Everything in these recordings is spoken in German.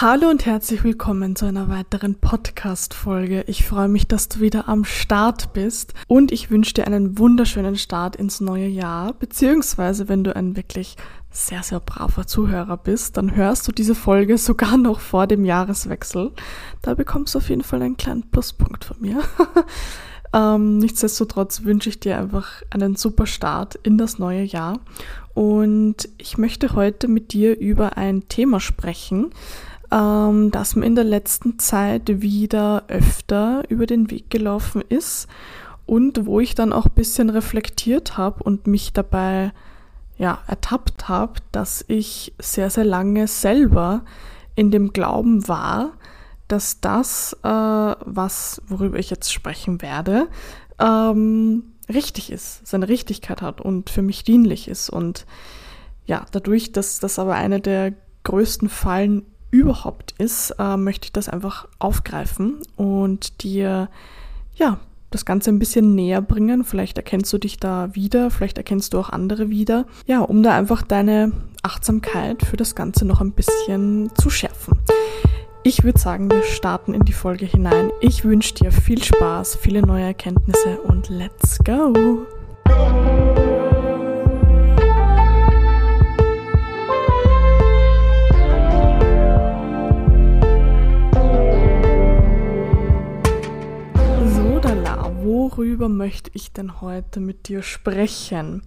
Hallo und herzlich willkommen zu einer weiteren Podcast-Folge. Ich freue mich, dass du wieder am Start bist und ich wünsche dir einen wunderschönen Start ins neue Jahr, beziehungsweise wenn du ein wirklich sehr, sehr braver Zuhörer bist, dann hörst du diese Folge sogar noch vor dem Jahreswechsel. Da bekommst du auf jeden Fall einen kleinen Pluspunkt von mir. ähm, nichtsdestotrotz wünsche ich dir einfach einen super Start in das neue Jahr und ich möchte heute mit dir über ein Thema sprechen, ähm, das mir in der letzten Zeit wieder öfter über den Weg gelaufen ist und wo ich dann auch ein bisschen reflektiert habe und mich dabei ja, ertappt habe, dass ich sehr, sehr lange selber in dem Glauben war, dass das, äh, was, worüber ich jetzt sprechen werde, ähm, richtig ist, seine Richtigkeit hat und für mich dienlich ist. Und ja, dadurch, dass das aber eine der größten Fallen überhaupt ist, äh, möchte ich das einfach aufgreifen und dir ja das Ganze ein bisschen näher bringen. Vielleicht erkennst du dich da wieder, vielleicht erkennst du auch andere wieder. Ja, um da einfach deine Achtsamkeit für das Ganze noch ein bisschen zu schärfen. Ich würde sagen, wir starten in die Folge hinein. Ich wünsche dir viel Spaß, viele neue Erkenntnisse und let's go! Worüber möchte ich denn heute mit dir sprechen?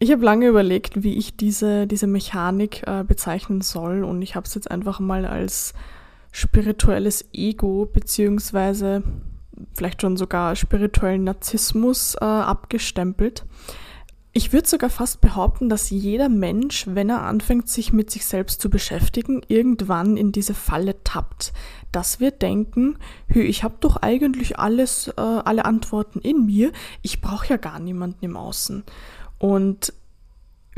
Ich habe lange überlegt, wie ich diese, diese Mechanik äh, bezeichnen soll und ich habe es jetzt einfach mal als spirituelles Ego beziehungsweise vielleicht schon sogar spirituellen Narzissmus äh, abgestempelt. Ich würde sogar fast behaupten, dass jeder Mensch, wenn er anfängt, sich mit sich selbst zu beschäftigen, irgendwann in diese Falle tappt. Dass wir denken, hey, ich habe doch eigentlich alles, äh, alle Antworten in mir, ich brauche ja gar niemanden im Außen. Und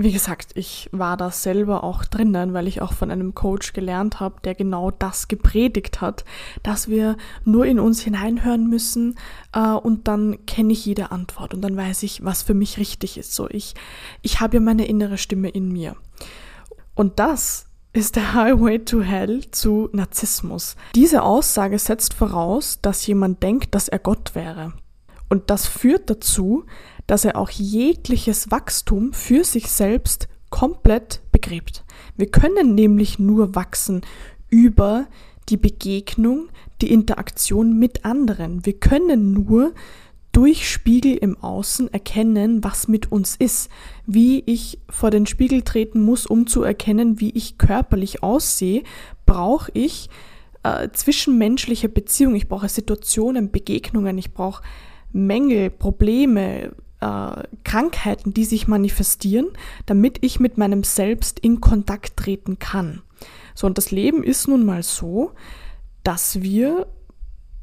wie gesagt, ich war da selber auch drinnen, weil ich auch von einem Coach gelernt habe, der genau das gepredigt hat, dass wir nur in uns hineinhören müssen äh, und dann kenne ich jede Antwort und dann weiß ich, was für mich richtig ist. So ich, ich habe ja meine innere Stimme in mir. Und das ist der Highway to Hell zu Narzissmus. Diese Aussage setzt voraus, dass jemand denkt, dass er Gott wäre. Und das führt dazu, dass er auch jegliches Wachstum für sich selbst komplett begräbt. Wir können nämlich nur wachsen über die Begegnung, die Interaktion mit anderen. Wir können nur durch Spiegel im Außen erkennen, was mit uns ist, wie ich vor den Spiegel treten muss, um zu erkennen, wie ich körperlich aussehe, brauche ich äh, zwischenmenschliche Beziehungen, ich brauche Situationen, Begegnungen, ich brauche Mängel, Probleme, äh, Krankheiten, die sich manifestieren, damit ich mit meinem Selbst in Kontakt treten kann. So, und das Leben ist nun mal so, dass wir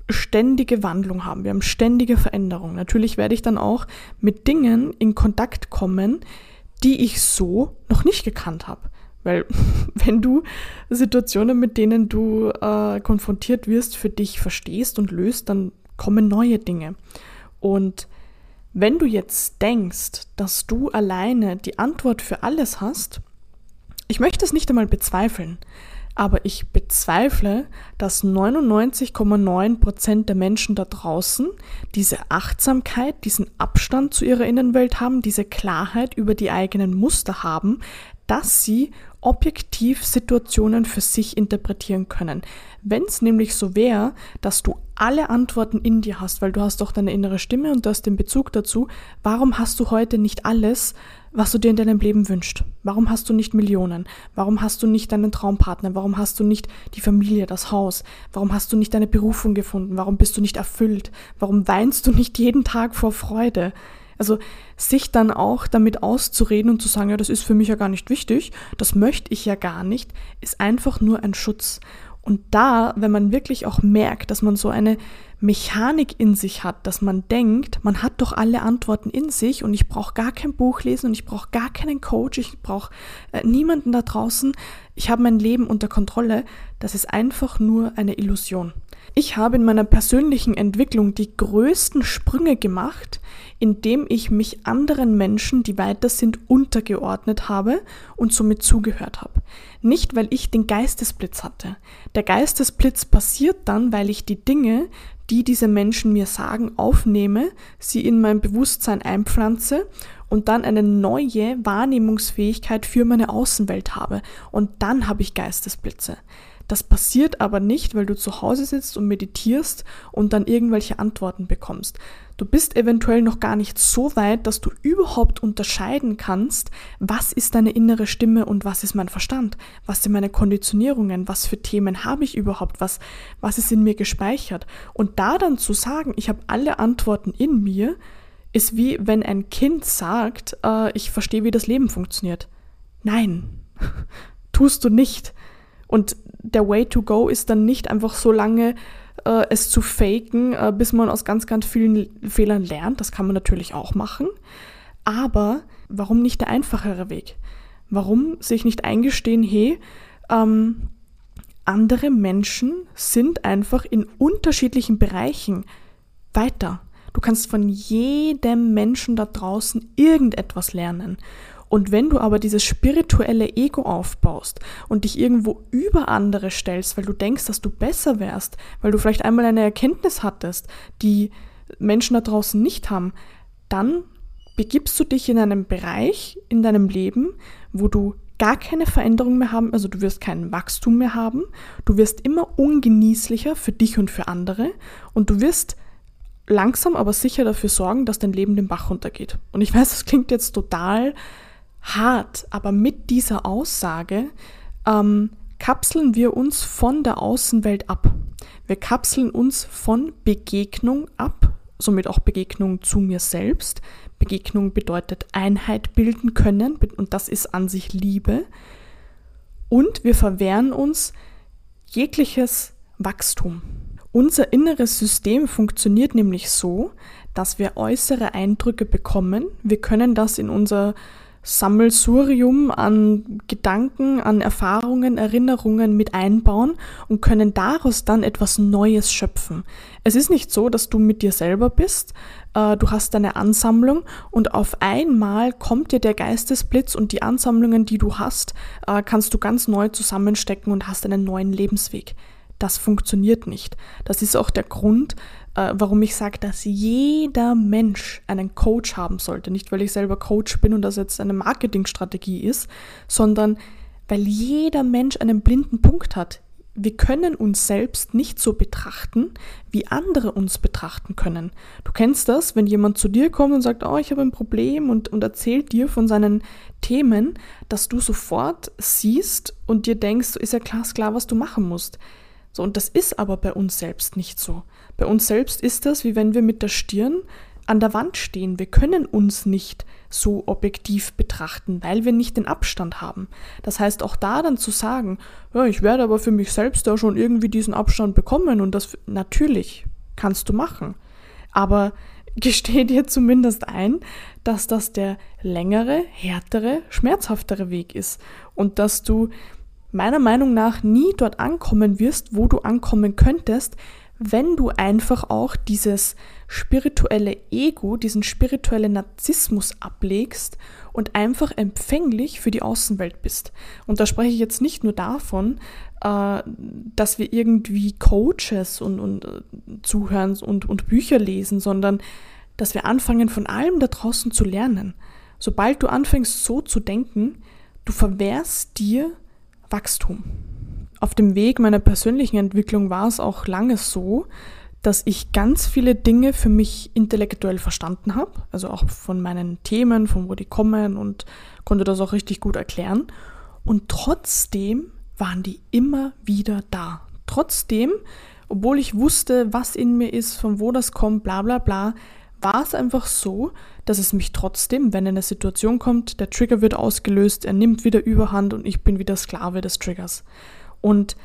ständige Wandlung haben. Wir haben ständige Veränderung. Natürlich werde ich dann auch mit Dingen in Kontakt kommen, die ich so noch nicht gekannt habe. Weil wenn du Situationen, mit denen du äh, konfrontiert wirst, für dich verstehst und löst, dann kommen neue Dinge. Und wenn du jetzt denkst, dass du alleine die Antwort für alles hast, ich möchte es nicht einmal bezweifeln, aber ich bezweifle, dass 99,9 Prozent der Menschen da draußen diese Achtsamkeit, diesen Abstand zu ihrer Innenwelt haben, diese Klarheit über die eigenen Muster haben, dass sie objektiv Situationen für sich interpretieren können. Wenn es nämlich so wäre, dass du alle Antworten in dir hast, weil du hast doch deine innere Stimme und du hast den Bezug dazu, warum hast du heute nicht alles, was du dir in deinem Leben wünschst? Warum hast du nicht Millionen? Warum hast du nicht deinen Traumpartner? Warum hast du nicht die Familie, das Haus? Warum hast du nicht deine Berufung gefunden? Warum bist du nicht erfüllt? Warum weinst du nicht jeden Tag vor Freude? Also sich dann auch damit auszureden und zu sagen, ja, das ist für mich ja gar nicht wichtig, das möchte ich ja gar nicht, ist einfach nur ein Schutz. Und da, wenn man wirklich auch merkt, dass man so eine Mechanik in sich hat, dass man denkt, man hat doch alle Antworten in sich und ich brauche gar kein Buch lesen und ich brauche gar keinen Coach, ich brauche äh, niemanden da draußen, ich habe mein Leben unter Kontrolle, das ist einfach nur eine Illusion. Ich habe in meiner persönlichen Entwicklung die größten Sprünge gemacht, indem ich mich anderen Menschen, die weiter sind, untergeordnet habe und somit zugehört habe. Nicht, weil ich den Geistesblitz hatte. Der Geistesblitz passiert dann, weil ich die Dinge, die diese Menschen mir sagen, aufnehme, sie in mein Bewusstsein einpflanze und dann eine neue Wahrnehmungsfähigkeit für meine Außenwelt habe. Und dann habe ich Geistesblitze. Das passiert aber nicht, weil du zu Hause sitzt und meditierst und dann irgendwelche Antworten bekommst. Du bist eventuell noch gar nicht so weit, dass du überhaupt unterscheiden kannst, was ist deine innere Stimme und was ist mein Verstand, was sind meine Konditionierungen, was für Themen habe ich überhaupt, was, was ist in mir gespeichert. Und da dann zu sagen, ich habe alle Antworten in mir, ist wie wenn ein Kind sagt, äh, ich verstehe, wie das Leben funktioniert. Nein, tust du nicht. Und der Way to go ist dann nicht einfach so lange äh, es zu faken, äh, bis man aus ganz, ganz vielen Fehlern lernt. Das kann man natürlich auch machen. Aber warum nicht der einfachere Weg? Warum sich nicht eingestehen, hey, ähm, andere Menschen sind einfach in unterschiedlichen Bereichen weiter. Du kannst von jedem Menschen da draußen irgendetwas lernen. Und wenn du aber dieses spirituelle Ego aufbaust und dich irgendwo über andere stellst, weil du denkst, dass du besser wärst, weil du vielleicht einmal eine Erkenntnis hattest, die Menschen da draußen nicht haben, dann begibst du dich in einen Bereich in deinem Leben, wo du gar keine Veränderung mehr haben, also du wirst kein Wachstum mehr haben, du wirst immer ungenießlicher für dich und für andere und du wirst langsam aber sicher dafür sorgen, dass dein Leben den Bach runtergeht. Und ich weiß, das klingt jetzt total hart, aber mit dieser Aussage ähm, kapseln wir uns von der Außenwelt ab. Wir kapseln uns von Begegnung ab, somit auch Begegnung zu mir selbst. Begegnung bedeutet Einheit bilden können und das ist an sich Liebe. Und wir verwehren uns jegliches Wachstum. Unser inneres System funktioniert nämlich so, dass wir äußere Eindrücke bekommen. Wir können das in unser Sammelsurium an Gedanken, an Erfahrungen, Erinnerungen mit einbauen und können daraus dann etwas Neues schöpfen. Es ist nicht so, dass du mit dir selber bist, äh, du hast deine Ansammlung und auf einmal kommt dir der Geistesblitz und die Ansammlungen, die du hast, äh, kannst du ganz neu zusammenstecken und hast einen neuen Lebensweg. Das funktioniert nicht. Das ist auch der Grund, äh, warum ich sage, dass jeder Mensch einen Coach haben sollte. Nicht, weil ich selber Coach bin und das jetzt eine Marketingstrategie ist, sondern weil jeder Mensch einen blinden Punkt hat. Wir können uns selbst nicht so betrachten, wie andere uns betrachten können. Du kennst das, wenn jemand zu dir kommt und sagt, oh, ich habe ein Problem und, und erzählt dir von seinen Themen, dass du sofort siehst und dir denkst, ist ja klar, klar, was du machen musst. So, und das ist aber bei uns selbst nicht so. Bei uns selbst ist das, wie wenn wir mit der Stirn an der Wand stehen. Wir können uns nicht so objektiv betrachten, weil wir nicht den Abstand haben. Das heißt, auch da dann zu sagen, ja, ich werde aber für mich selbst da schon irgendwie diesen Abstand bekommen und das natürlich kannst du machen. Aber gesteh dir zumindest ein, dass das der längere, härtere, schmerzhaftere Weg ist und dass du meiner Meinung nach nie dort ankommen wirst, wo du ankommen könntest, wenn du einfach auch dieses spirituelle Ego, diesen spirituellen Narzissmus ablegst und einfach empfänglich für die Außenwelt bist. Und da spreche ich jetzt nicht nur davon, äh, dass wir irgendwie Coaches und, und äh, zuhören und, und Bücher lesen, sondern dass wir anfangen, von allem da draußen zu lernen. Sobald du anfängst so zu denken, du verwehrst dir Wachstum. Auf dem Weg meiner persönlichen Entwicklung war es auch lange so, dass ich ganz viele Dinge für mich intellektuell verstanden habe, also auch von meinen Themen, von wo die kommen und konnte das auch richtig gut erklären. Und trotzdem waren die immer wieder da. Trotzdem, obwohl ich wusste, was in mir ist, von wo das kommt, bla bla bla, war es einfach so, dass es mich trotzdem, wenn eine Situation kommt, der Trigger wird ausgelöst, er nimmt wieder Überhand und ich bin wieder Sklave des Triggers. Und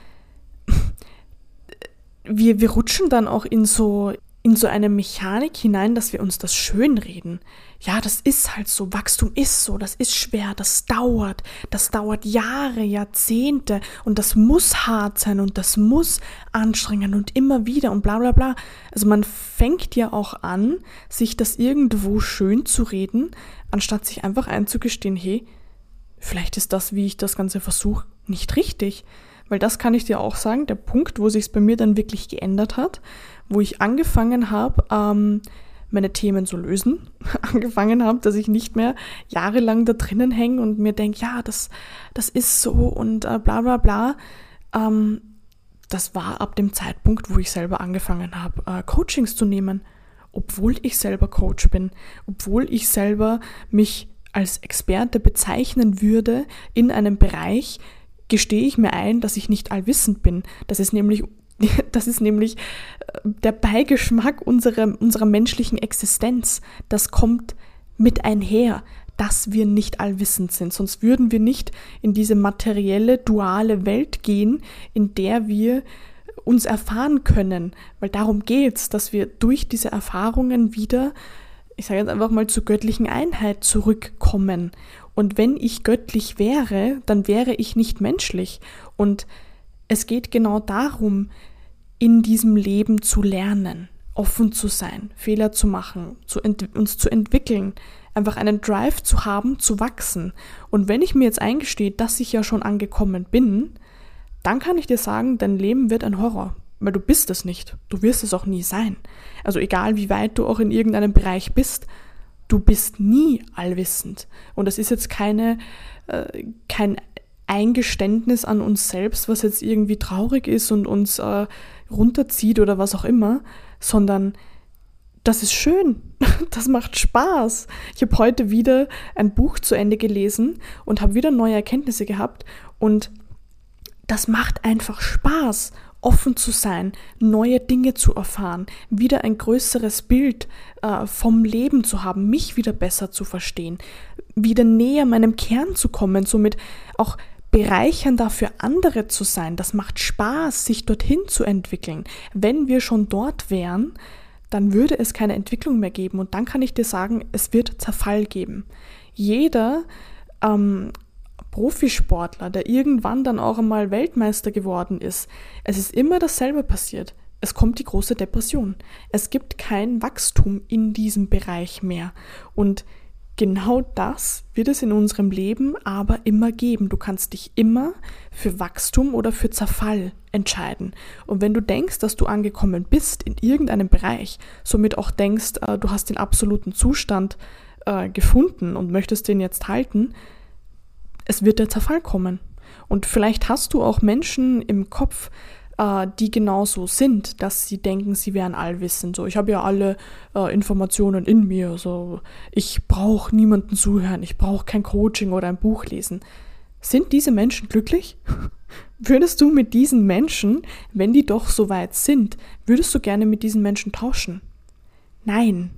wir, wir rutschen dann auch in so in so eine Mechanik hinein, dass wir uns das schönreden. Ja, das ist halt so, Wachstum ist so, das ist schwer, das dauert, das dauert Jahre, Jahrzehnte und das muss hart sein und das muss anstrengend und immer wieder und bla bla bla. Also man fängt ja auch an, sich das irgendwo schön zu reden, anstatt sich einfach einzugestehen, hey, vielleicht ist das, wie ich das Ganze versuche, nicht richtig. Weil das kann ich dir auch sagen, der Punkt, wo sich es bei mir dann wirklich geändert hat, wo ich angefangen habe, ähm, meine Themen zu lösen, angefangen habe, dass ich nicht mehr jahrelang da drinnen hänge und mir denke, ja, das, das ist so und äh, bla bla bla. Ähm, das war ab dem Zeitpunkt, wo ich selber angefangen habe, äh, Coachings zu nehmen, obwohl ich selber Coach bin, obwohl ich selber mich als Experte bezeichnen würde in einem Bereich, gestehe ich mir ein, dass ich nicht allwissend bin. Das ist nämlich, das ist nämlich äh, der Beigeschmack unserer, unserer menschlichen Existenz. Das kommt mit einher, dass wir nicht allwissend sind. Sonst würden wir nicht in diese materielle, duale Welt gehen, in der wir uns erfahren können. Weil darum geht es, dass wir durch diese Erfahrungen wieder, ich sage jetzt einfach mal, zur göttlichen Einheit zurückkommen. Und wenn ich göttlich wäre, dann wäre ich nicht menschlich. Und es geht genau darum, in diesem Leben zu lernen, offen zu sein, Fehler zu machen, zu uns zu entwickeln, einfach einen Drive zu haben, zu wachsen. Und wenn ich mir jetzt eingestehe, dass ich ja schon angekommen bin, dann kann ich dir sagen, dein Leben wird ein Horror, weil du bist es nicht. Du wirst es auch nie sein. Also egal wie weit du auch in irgendeinem Bereich bist, du bist nie allwissend. Und das ist jetzt keine, äh, kein Eingeständnis an uns selbst, was jetzt irgendwie traurig ist und uns äh, runterzieht oder was auch immer, sondern das ist schön, das macht Spaß. Ich habe heute wieder ein Buch zu Ende gelesen und habe wieder neue Erkenntnisse gehabt und das macht einfach Spaß offen zu sein, neue Dinge zu erfahren, wieder ein größeres Bild äh, vom Leben zu haben, mich wieder besser zu verstehen, wieder näher meinem Kern zu kommen, somit auch bereichernder für andere zu sein. Das macht Spaß, sich dorthin zu entwickeln. Wenn wir schon dort wären, dann würde es keine Entwicklung mehr geben und dann kann ich dir sagen, es wird Zerfall geben. Jeder ähm, Profisportler, der irgendwann dann auch einmal Weltmeister geworden ist, es ist immer dasselbe passiert. Es kommt die große Depression. Es gibt kein Wachstum in diesem Bereich mehr. Und genau das wird es in unserem Leben aber immer geben. Du kannst dich immer für Wachstum oder für Zerfall entscheiden. Und wenn du denkst, dass du angekommen bist in irgendeinem Bereich, somit auch denkst, äh, du hast den absoluten Zustand äh, gefunden und möchtest den jetzt halten, es wird der Zerfall kommen. Und vielleicht hast du auch Menschen im Kopf, äh, die genauso sind, dass sie denken, sie wären allwissend. So, ich habe ja alle äh, Informationen in mir. So, ich brauche niemanden zuhören, ich brauche kein Coaching oder ein Buch lesen. Sind diese Menschen glücklich? Würdest du mit diesen Menschen, wenn die doch so weit sind, würdest du gerne mit diesen Menschen tauschen? Nein,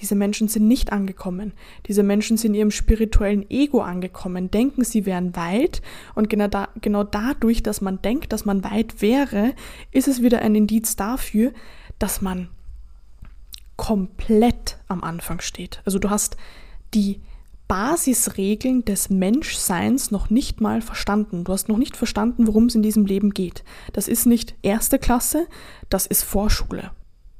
diese Menschen sind nicht angekommen. Diese Menschen sind in ihrem spirituellen Ego angekommen, denken, sie wären weit. Und genau, da, genau dadurch, dass man denkt, dass man weit wäre, ist es wieder ein Indiz dafür, dass man komplett am Anfang steht. Also du hast die Basisregeln des Menschseins noch nicht mal verstanden. Du hast noch nicht verstanden, worum es in diesem Leben geht. Das ist nicht erste Klasse, das ist Vorschule.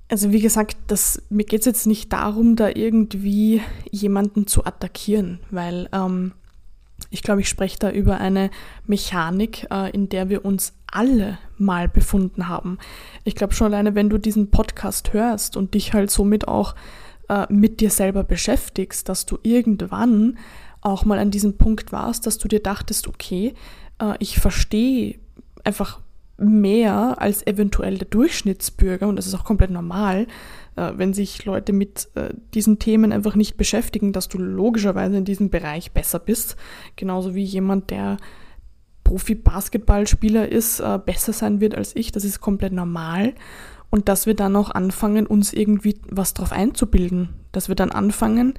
Also wie gesagt, das, mir geht es jetzt nicht darum, da irgendwie jemanden zu attackieren, weil ähm, ich glaube, ich spreche da über eine Mechanik, äh, in der wir uns alle mal befunden haben. Ich glaube schon alleine, wenn du diesen Podcast hörst und dich halt somit auch äh, mit dir selber beschäftigst, dass du irgendwann auch mal an diesem Punkt warst, dass du dir dachtest, okay, äh, ich verstehe einfach mehr als eventuell der Durchschnittsbürger, und das ist auch komplett normal, äh, wenn sich Leute mit äh, diesen Themen einfach nicht beschäftigen, dass du logischerweise in diesem Bereich besser bist. Genauso wie jemand, der Profi-Basketballspieler ist, äh, besser sein wird als ich. Das ist komplett normal. Und dass wir dann auch anfangen, uns irgendwie was drauf einzubilden. Dass wir dann anfangen,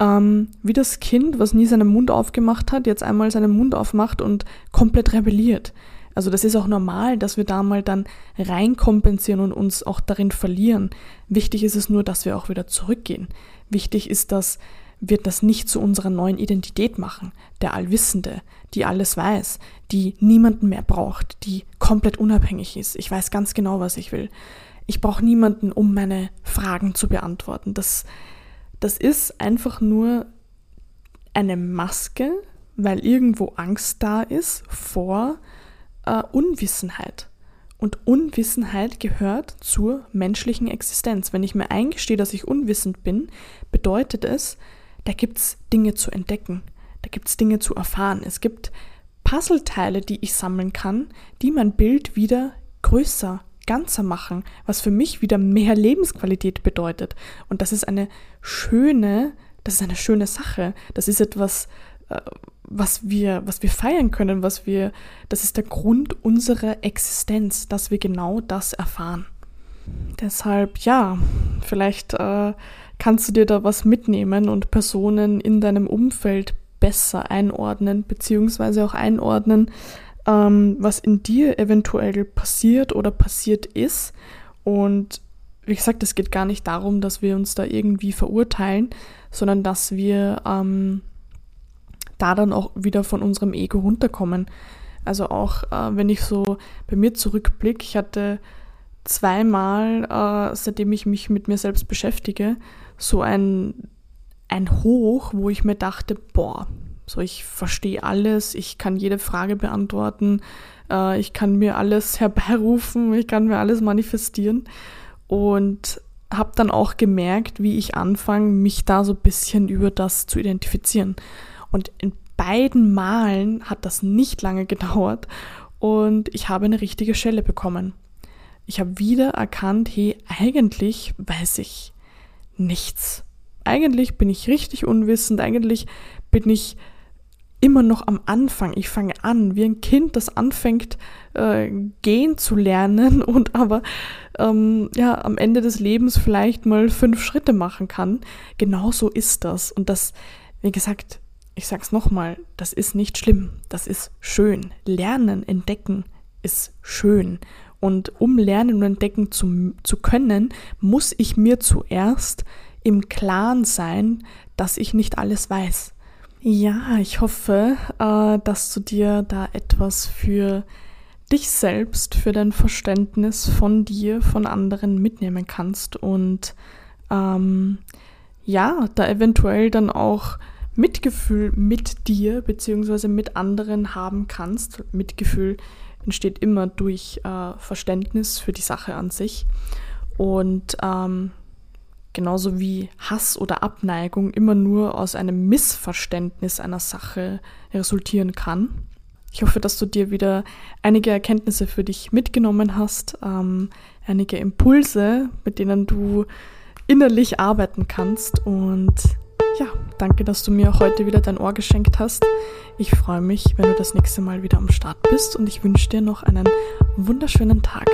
ähm, wie das Kind, was nie seinen Mund aufgemacht hat, jetzt einmal seinen Mund aufmacht und komplett rebelliert. Also das ist auch normal, dass wir da mal dann reinkompensieren und uns auch darin verlieren. Wichtig ist es nur, dass wir auch wieder zurückgehen. Wichtig ist, dass wir das nicht zu unserer neuen Identität machen. Der Allwissende, die alles weiß, die niemanden mehr braucht, die komplett unabhängig ist. Ich weiß ganz genau, was ich will. Ich brauche niemanden, um meine Fragen zu beantworten. Das, das ist einfach nur eine Maske, weil irgendwo Angst da ist vor äh, Unwissenheit. Und Unwissenheit gehört zur menschlichen Existenz. Wenn ich mir eingestehe, dass ich unwissend bin, bedeutet es, da gibt es Dinge zu entdecken, da gibt es Dinge zu erfahren. Es gibt Puzzleteile, die ich sammeln kann, die mein Bild wieder größer, ganzer machen, was für mich wieder mehr Lebensqualität bedeutet. Und das ist eine schöne, das ist eine schöne Sache. Das ist etwas, äh, was wir, was wir feiern können, was wir, das ist der Grund unserer Existenz, dass wir genau das erfahren. Deshalb, ja, vielleicht äh, kannst du dir da was mitnehmen und Personen in deinem Umfeld besser einordnen, beziehungsweise auch einordnen, ähm, was in dir eventuell passiert oder passiert ist. Und wie gesagt, es geht gar nicht darum, dass wir uns da irgendwie verurteilen, sondern dass wir ähm, da dann auch wieder von unserem Ego runterkommen. Also auch äh, wenn ich so bei mir zurückblicke, ich hatte zweimal, äh, seitdem ich mich mit mir selbst beschäftige, so ein, ein Hoch, wo ich mir dachte, boah, so ich verstehe alles, ich kann jede Frage beantworten, äh, ich kann mir alles herbeirufen, ich kann mir alles manifestieren und habe dann auch gemerkt, wie ich anfange, mich da so ein bisschen über das zu identifizieren. Und in beiden Malen hat das nicht lange gedauert und ich habe eine richtige Schelle bekommen. Ich habe wieder erkannt, hey, eigentlich weiß ich nichts. Eigentlich bin ich richtig unwissend, eigentlich bin ich immer noch am Anfang. Ich fange an, wie ein Kind, das anfängt, äh, gehen zu lernen und aber ähm, ja, am Ende des Lebens vielleicht mal fünf Schritte machen kann. Genauso ist das. Und das, wie gesagt, ich sag's nochmal, das ist nicht schlimm, das ist schön. Lernen, entdecken ist schön. Und um lernen und entdecken zu, zu können, muss ich mir zuerst im Klaren sein, dass ich nicht alles weiß. Ja, ich hoffe, äh, dass du dir da etwas für dich selbst, für dein Verständnis von dir, von anderen mitnehmen kannst und ähm, ja, da eventuell dann auch Mitgefühl mit dir bzw. mit anderen haben kannst. Mitgefühl entsteht immer durch äh, Verständnis für die Sache an sich. Und ähm, genauso wie Hass oder Abneigung immer nur aus einem Missverständnis einer Sache resultieren kann. Ich hoffe, dass du dir wieder einige Erkenntnisse für dich mitgenommen hast, ähm, einige Impulse, mit denen du innerlich arbeiten kannst und ja, danke, dass du mir heute wieder dein Ohr geschenkt hast. Ich freue mich, wenn du das nächste Mal wieder am Start bist und ich wünsche dir noch einen wunderschönen Tag.